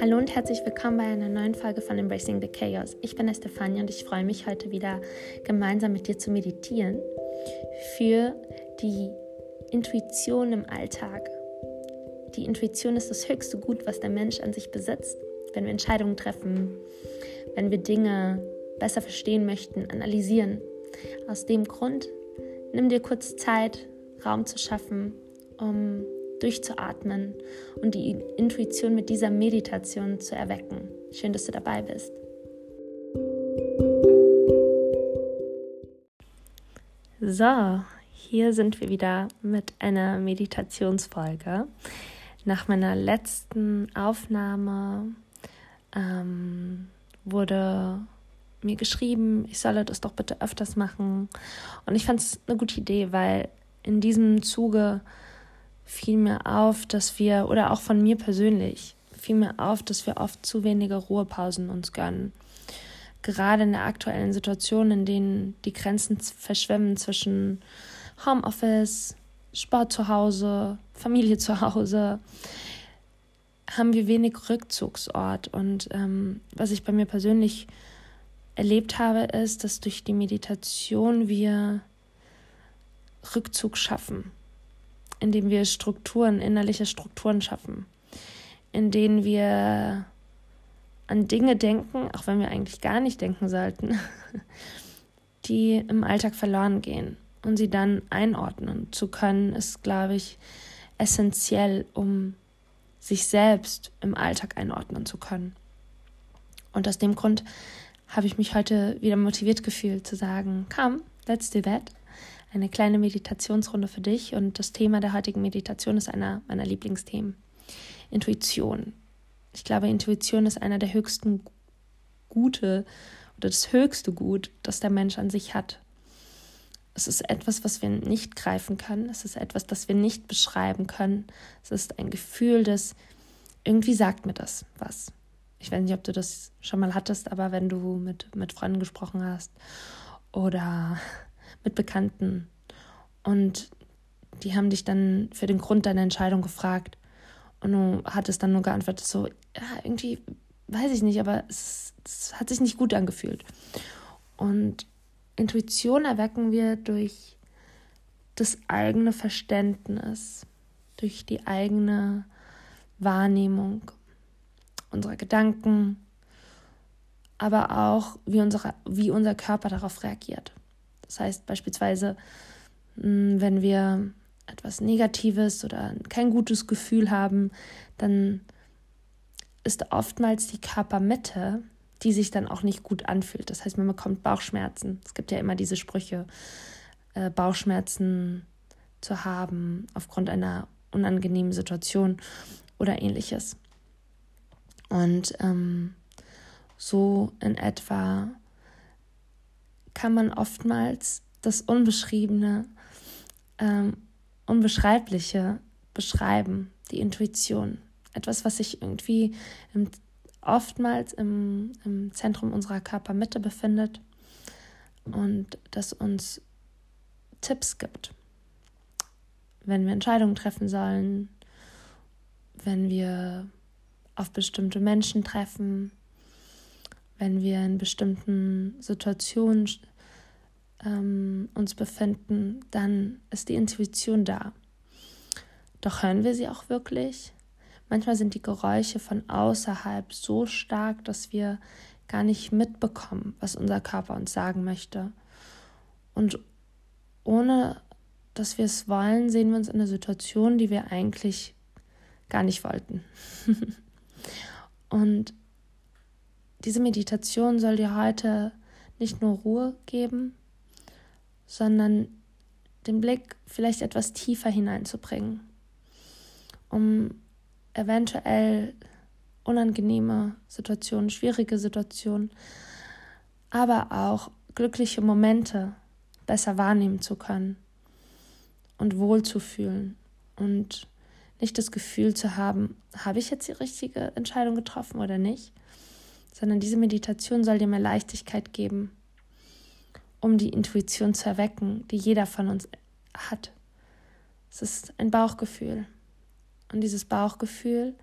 Hallo und herzlich willkommen bei einer neuen Folge von Embracing the Chaos. Ich bin Estefania und ich freue mich heute wieder gemeinsam mit dir zu meditieren für die Intuition im Alltag. Die Intuition ist das höchste Gut, was der Mensch an sich besitzt. Wenn wir Entscheidungen treffen, wenn wir Dinge besser verstehen möchten, analysieren. Aus dem Grund nimm dir kurz Zeit, Raum zu schaffen, um durchzuatmen und die Intuition mit dieser Meditation zu erwecken. Schön, dass du dabei bist. So, hier sind wir wieder mit einer Meditationsfolge. Nach meiner letzten Aufnahme ähm, wurde mir geschrieben, ich solle das doch bitte öfters machen. Und ich fand es eine gute Idee, weil in diesem Zuge fiel mir auf, dass wir, oder auch von mir persönlich, fiel mir auf, dass wir oft zu wenige Ruhepausen uns gönnen. Gerade in der aktuellen Situation, in denen die Grenzen verschwimmen zwischen Homeoffice, Sport zu Hause, Familie zu Hause, haben wir wenig Rückzugsort. Und ähm, was ich bei mir persönlich erlebt habe, ist, dass durch die Meditation wir Rückzug schaffen indem wir Strukturen, innerliche Strukturen schaffen, in denen wir an Dinge denken, auch wenn wir eigentlich gar nicht denken sollten, die im Alltag verloren gehen. Und sie dann einordnen zu können, ist, glaube ich, essentiell, um sich selbst im Alltag einordnen zu können. Und aus dem Grund habe ich mich heute wieder motiviert gefühlt zu sagen, come, let's do that eine kleine Meditationsrunde für dich. Und das Thema der heutigen Meditation ist einer meiner Lieblingsthemen. Intuition. Ich glaube, Intuition ist einer der höchsten Gute oder das höchste Gut, das der Mensch an sich hat. Es ist etwas, was wir nicht greifen können. Es ist etwas, das wir nicht beschreiben können. Es ist ein Gefühl, das irgendwie sagt mir das was. Ich weiß nicht, ob du das schon mal hattest, aber wenn du mit, mit Freunden gesprochen hast oder mit Bekannten und die haben dich dann für den Grund deiner Entscheidung gefragt und du hattest dann nur geantwortet so, ja, irgendwie weiß ich nicht, aber es, es hat sich nicht gut angefühlt. Und Intuition erwecken wir durch das eigene Verständnis, durch die eigene Wahrnehmung unserer Gedanken, aber auch wie, unsere, wie unser Körper darauf reagiert. Das heißt beispielsweise, hm, wenn wir etwas Negatives oder kein gutes Gefühl haben, dann ist oftmals die Körpermitte, die sich dann auch nicht gut anfühlt. Das heißt, man bekommt Bauchschmerzen. Es gibt ja immer diese Sprüche, äh, Bauchschmerzen zu haben aufgrund einer unangenehmen Situation oder ähnliches. Und ähm, so in etwa kann man oftmals das Unbeschriebene, ähm, Unbeschreibliche beschreiben, die Intuition. Etwas, was sich irgendwie im, oftmals im, im Zentrum unserer Körpermitte befindet und das uns Tipps gibt, wenn wir Entscheidungen treffen sollen, wenn wir auf bestimmte Menschen treffen, wenn wir in bestimmten Situationen ähm, uns befinden, dann ist die Intuition da. Doch hören wir sie auch wirklich? Manchmal sind die Geräusche von außerhalb so stark, dass wir gar nicht mitbekommen, was unser Körper uns sagen möchte. Und ohne dass wir es wollen, sehen wir uns in einer Situation, die wir eigentlich gar nicht wollten. Und diese Meditation soll dir heute nicht nur Ruhe geben, sondern den Blick vielleicht etwas tiefer hineinzubringen, um eventuell unangenehme Situationen, schwierige Situationen, aber auch glückliche Momente besser wahrnehmen zu können und wohlzufühlen und nicht das Gefühl zu haben, habe ich jetzt die richtige Entscheidung getroffen oder nicht, sondern diese Meditation soll dir mehr Leichtigkeit geben um die Intuition zu erwecken, die jeder von uns hat. Es ist ein Bauchgefühl. Und dieses Bauchgefühl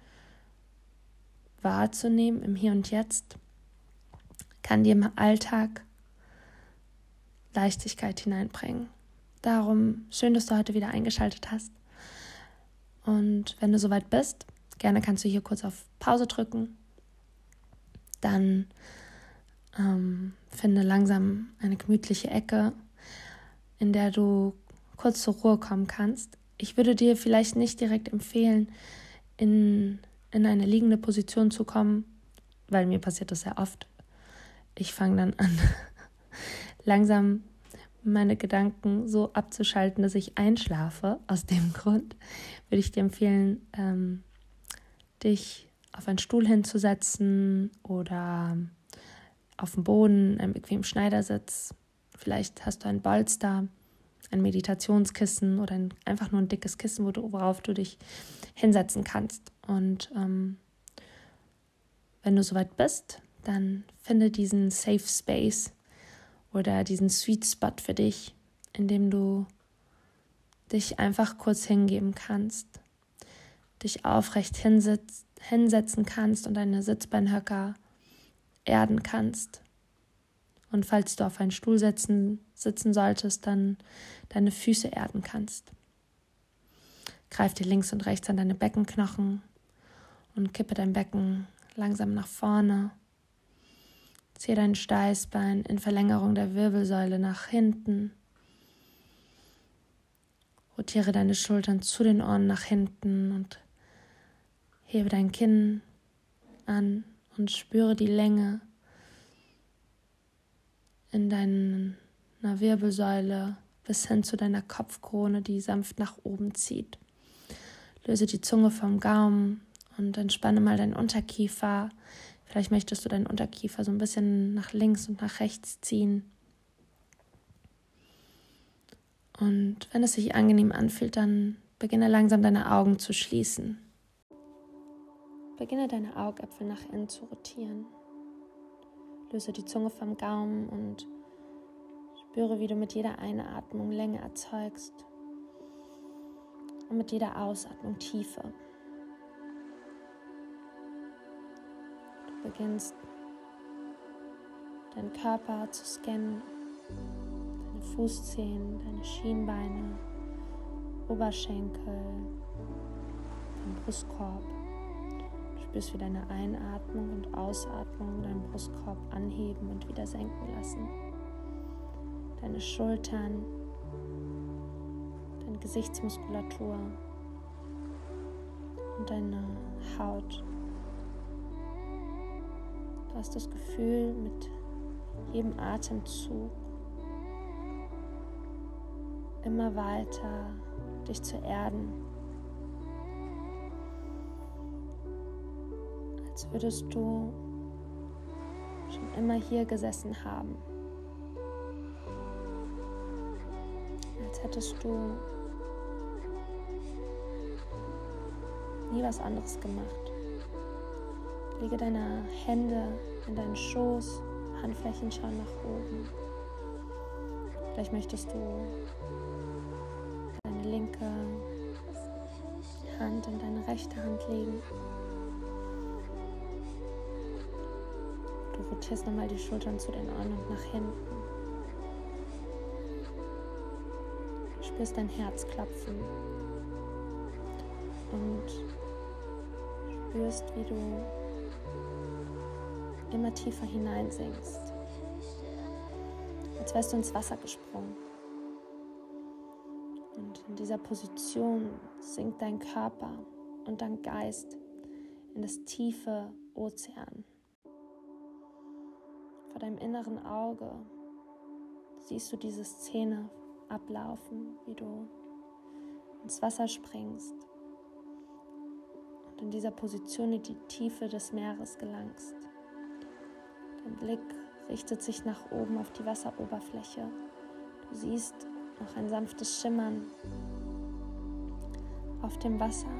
wahrzunehmen im Hier und Jetzt, kann dir im Alltag Leichtigkeit hineinbringen. Darum schön, dass du heute wieder eingeschaltet hast. Und wenn du soweit bist, gerne kannst du hier kurz auf Pause drücken. Dann ähm, finde langsam eine gemütliche Ecke, in der du kurz zur Ruhe kommen kannst. Ich würde dir vielleicht nicht direkt empfehlen, in, in eine liegende Position zu kommen, weil mir passiert das sehr oft. Ich fange dann an, langsam meine Gedanken so abzuschalten, dass ich einschlafe. Aus dem Grund würde ich dir empfehlen, ähm, dich auf einen Stuhl hinzusetzen oder auf dem Boden, einem bequemen Schneidersitz. Vielleicht hast du ein Bolster, ein Meditationskissen oder ein, einfach nur ein dickes Kissen, worauf du dich hinsetzen kannst. Und ähm, wenn du soweit bist, dann finde diesen Safe Space oder diesen Sweet Spot für dich, in dem du dich einfach kurz hingeben kannst, dich aufrecht hinsitz, hinsetzen kannst und deine Sitzbeinhöcker erden kannst. Und falls du auf einen Stuhl sitzen, sitzen solltest, dann deine Füße erden kannst. Greif dir links und rechts an deine Beckenknochen und kippe dein Becken langsam nach vorne. Ziehe dein Steißbein in Verlängerung der Wirbelsäule nach hinten. Rotiere deine Schultern zu den Ohren nach hinten und hebe dein Kinn an und spüre die Länge in deiner Wirbelsäule bis hin zu deiner Kopfkrone, die sanft nach oben zieht. Löse die Zunge vom Gaumen und entspanne mal deinen Unterkiefer. Vielleicht möchtest du deinen Unterkiefer so ein bisschen nach links und nach rechts ziehen. Und wenn es sich angenehm anfühlt, dann beginne langsam deine Augen zu schließen. Beginne deine Augäpfel nach innen zu rotieren. Löse die Zunge vom Gaumen und spüre, wie du mit jeder Einatmung Länge erzeugst und mit jeder Ausatmung Tiefe. Du beginnst deinen Körper zu scannen, deine Fußzehen, deine Schienbeine, Oberschenkel, deinen Brustkorb spürst, wie deine Einatmung und Ausatmung deinen Brustkorb anheben und wieder senken lassen. Deine Schultern, deine Gesichtsmuskulatur und deine Haut. Du hast das Gefühl, mit jedem Atemzug immer weiter dich zu erden als würdest du schon immer hier gesessen haben. Als hättest du nie was anderes gemacht. Lege deine Hände in deinen Schoß, Handflächen schauen nach oben. Vielleicht möchtest du deine linke Hand in deine rechte Hand legen. Rotierst nochmal die Schultern zu den Ohren und nach hinten. Du spürst dein Herz klopfen und spürst, wie du immer tiefer hineinsinkst, als wärst du ins Wasser gesprungen. Und in dieser Position sinkt dein Körper und dein Geist in das tiefe Ozean vor deinem inneren Auge siehst du diese Szene ablaufen, wie du ins Wasser springst und in dieser Position in die Tiefe des Meeres gelangst. Dein Blick richtet sich nach oben auf die Wasseroberfläche. Du siehst noch ein sanftes Schimmern auf dem Wasser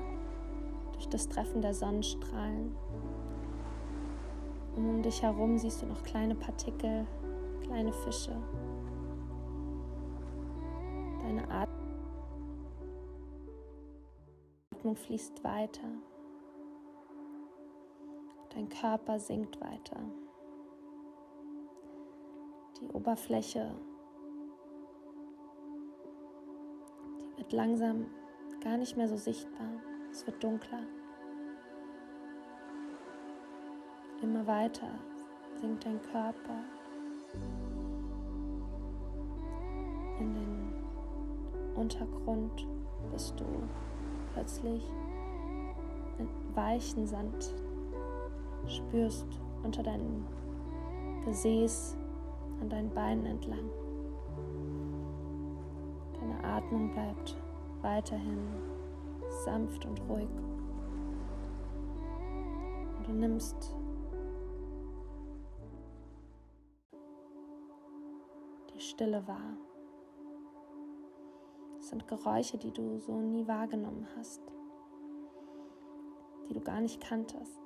durch das Treffen der Sonnenstrahlen und um dich herum siehst du noch kleine Partikel, kleine Fische. Deine Atmung fließt weiter. Dein Körper sinkt weiter. Die Oberfläche, die wird langsam gar nicht mehr so sichtbar. Es wird dunkler. Immer weiter sinkt dein Körper in den Untergrund, bis du plötzlich weichen Sand spürst unter deinem Gesäß an deinen Beinen entlang. Deine Atmung bleibt weiterhin sanft und ruhig. Und du nimmst Stille wahr. Es sind Geräusche, die du so nie wahrgenommen hast, die du gar nicht kanntest,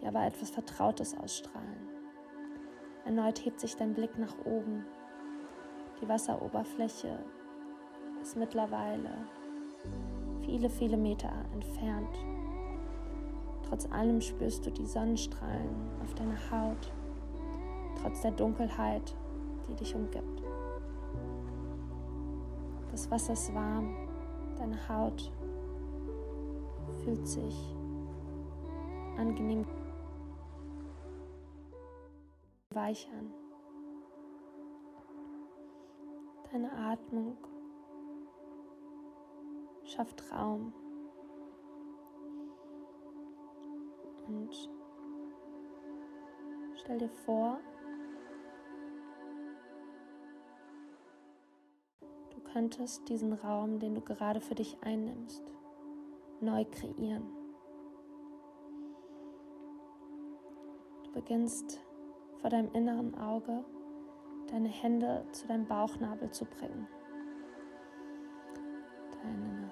die aber etwas Vertrautes ausstrahlen. Erneut hebt sich dein Blick nach oben. Die Wasseroberfläche ist mittlerweile viele, viele Meter entfernt. Trotz allem spürst du die Sonnenstrahlen auf deiner Haut, trotz der Dunkelheit, die dich umgibt. Das Wasser ist warm, deine Haut fühlt sich angenehm weich an. Deine Atmung schafft Raum und stell dir vor, könntest diesen Raum, den du gerade für dich einnimmst, neu kreieren. Du beginnst vor deinem inneren Auge deine Hände zu deinem Bauchnabel zu bringen. Deine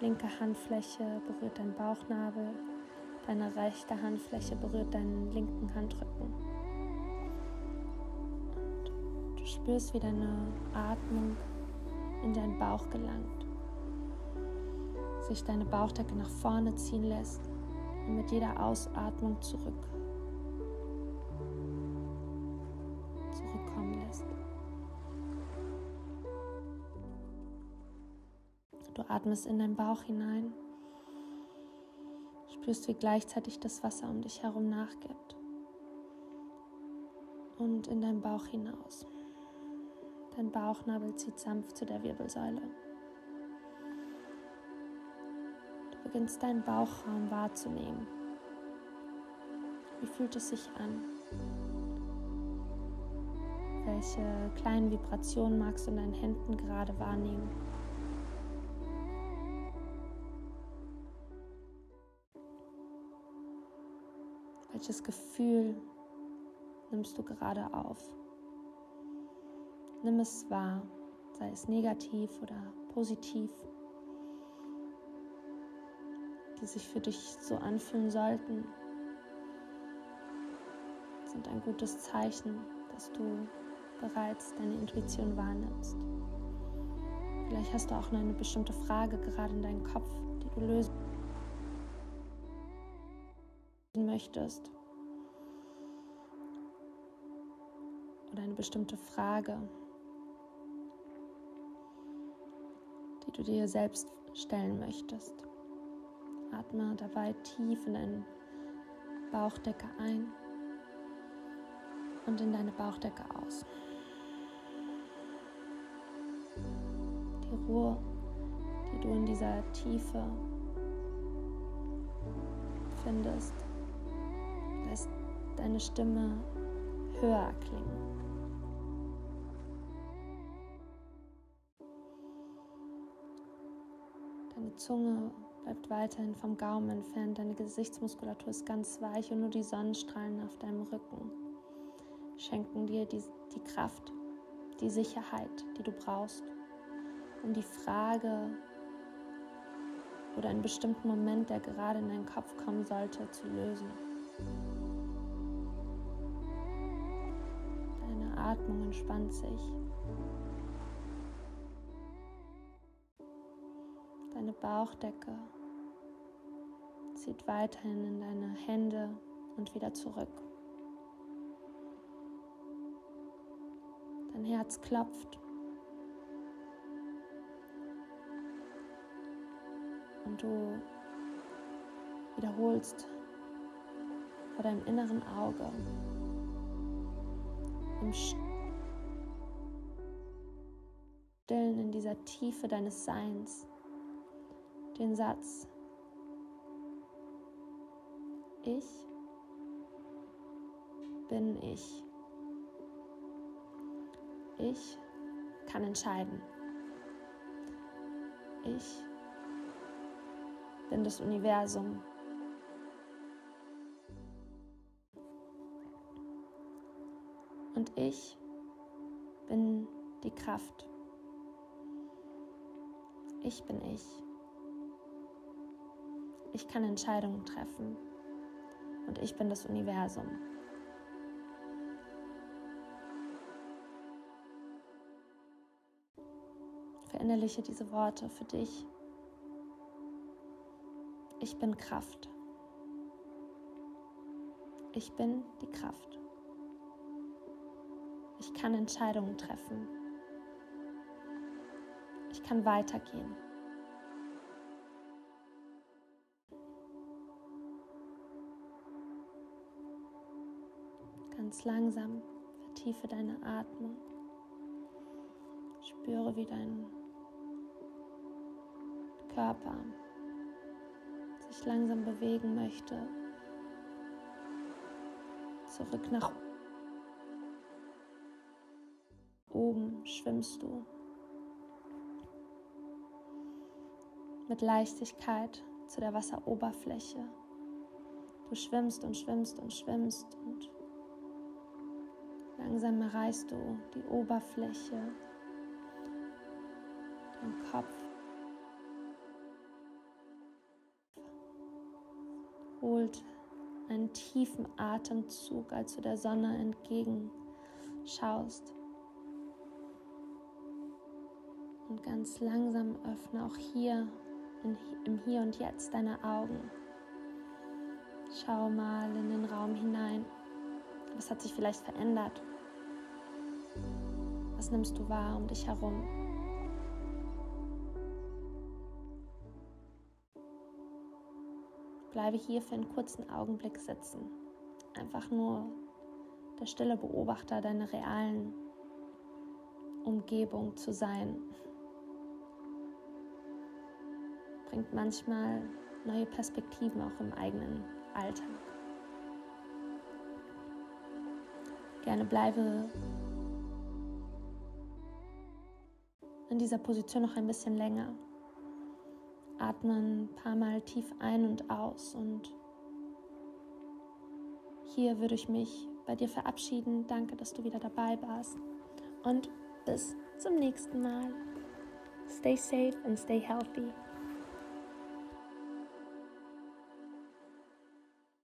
linke Handfläche berührt deinen Bauchnabel, deine rechte Handfläche berührt deinen linken Handrücken. Und du spürst, wie deine Atmung in deinen Bauch gelangt, sich deine Bauchdecke nach vorne ziehen lässt und mit jeder Ausatmung zurück Du atmest in deinen Bauch hinein, spürst, wie gleichzeitig das Wasser um dich herum nachgibt. Und in deinen Bauch hinaus. Dein Bauchnabel zieht sanft zu der Wirbelsäule. Du beginnst deinen Bauchraum wahrzunehmen. Wie fühlt es sich an? Welche kleinen Vibrationen magst du in deinen Händen gerade wahrnehmen? Welches Gefühl nimmst du gerade auf? Nimm es wahr, sei es negativ oder positiv, die sich für dich so anfühlen sollten, sind ein gutes Zeichen, dass du bereits deine Intuition wahrnimmst. Vielleicht hast du auch noch eine bestimmte Frage gerade in deinem Kopf, die du lösen möchtest. Oder eine bestimmte Frage, du dir selbst stellen möchtest. Atme dabei tief in deine Bauchdecke ein und in deine Bauchdecke aus. Die Ruhe, die du in dieser Tiefe findest, lässt deine Stimme höher klingen. Zunge bleibt weiterhin vom Gaumen entfernt, deine Gesichtsmuskulatur ist ganz weich und nur die Sonnenstrahlen auf deinem Rücken schenken dir die, die Kraft, die Sicherheit, die du brauchst, um die Frage oder einen bestimmten Moment, der gerade in deinen Kopf kommen sollte, zu lösen. Deine Atmung entspannt sich. Bauchdecke zieht weiterhin in deine Hände und wieder zurück. Dein Herz klopft. Und du wiederholst vor deinem inneren Auge im Stillen in dieser Tiefe deines Seins den Satz, ich bin ich. Ich kann entscheiden. Ich bin das Universum. Und ich bin die Kraft. Ich bin ich. Ich kann Entscheidungen treffen. Und ich bin das Universum. Verinnerliche diese Worte für dich. Ich bin Kraft. Ich bin die Kraft. Ich kann Entscheidungen treffen. Ich kann weitergehen. Ganz langsam vertiefe deine Atmung. Spüre, wie dein Körper sich langsam bewegen möchte. Zurück nach oben schwimmst du. Mit Leichtigkeit zu der Wasseroberfläche. Du schwimmst und schwimmst und schwimmst und langsam erreichst du die Oberfläche, dein Kopf holt einen tiefen Atemzug, als du der Sonne entgegenschaust. Und ganz langsam öffne auch hier in, im Hier und Jetzt deine Augen. Schau mal in den Raum hinein. Was hat sich vielleicht verändert? Was nimmst du wahr um dich herum? Bleibe hier für einen kurzen Augenblick sitzen. Einfach nur der stille Beobachter deiner realen Umgebung zu sein. Bringt manchmal neue Perspektiven auch im eigenen Alltag. Gerne bleibe in dieser Position noch ein bisschen länger. Atme ein paar Mal tief ein und aus und hier würde ich mich bei dir verabschieden. Danke, dass du wieder dabei warst und bis zum nächsten Mal. Stay safe and stay healthy.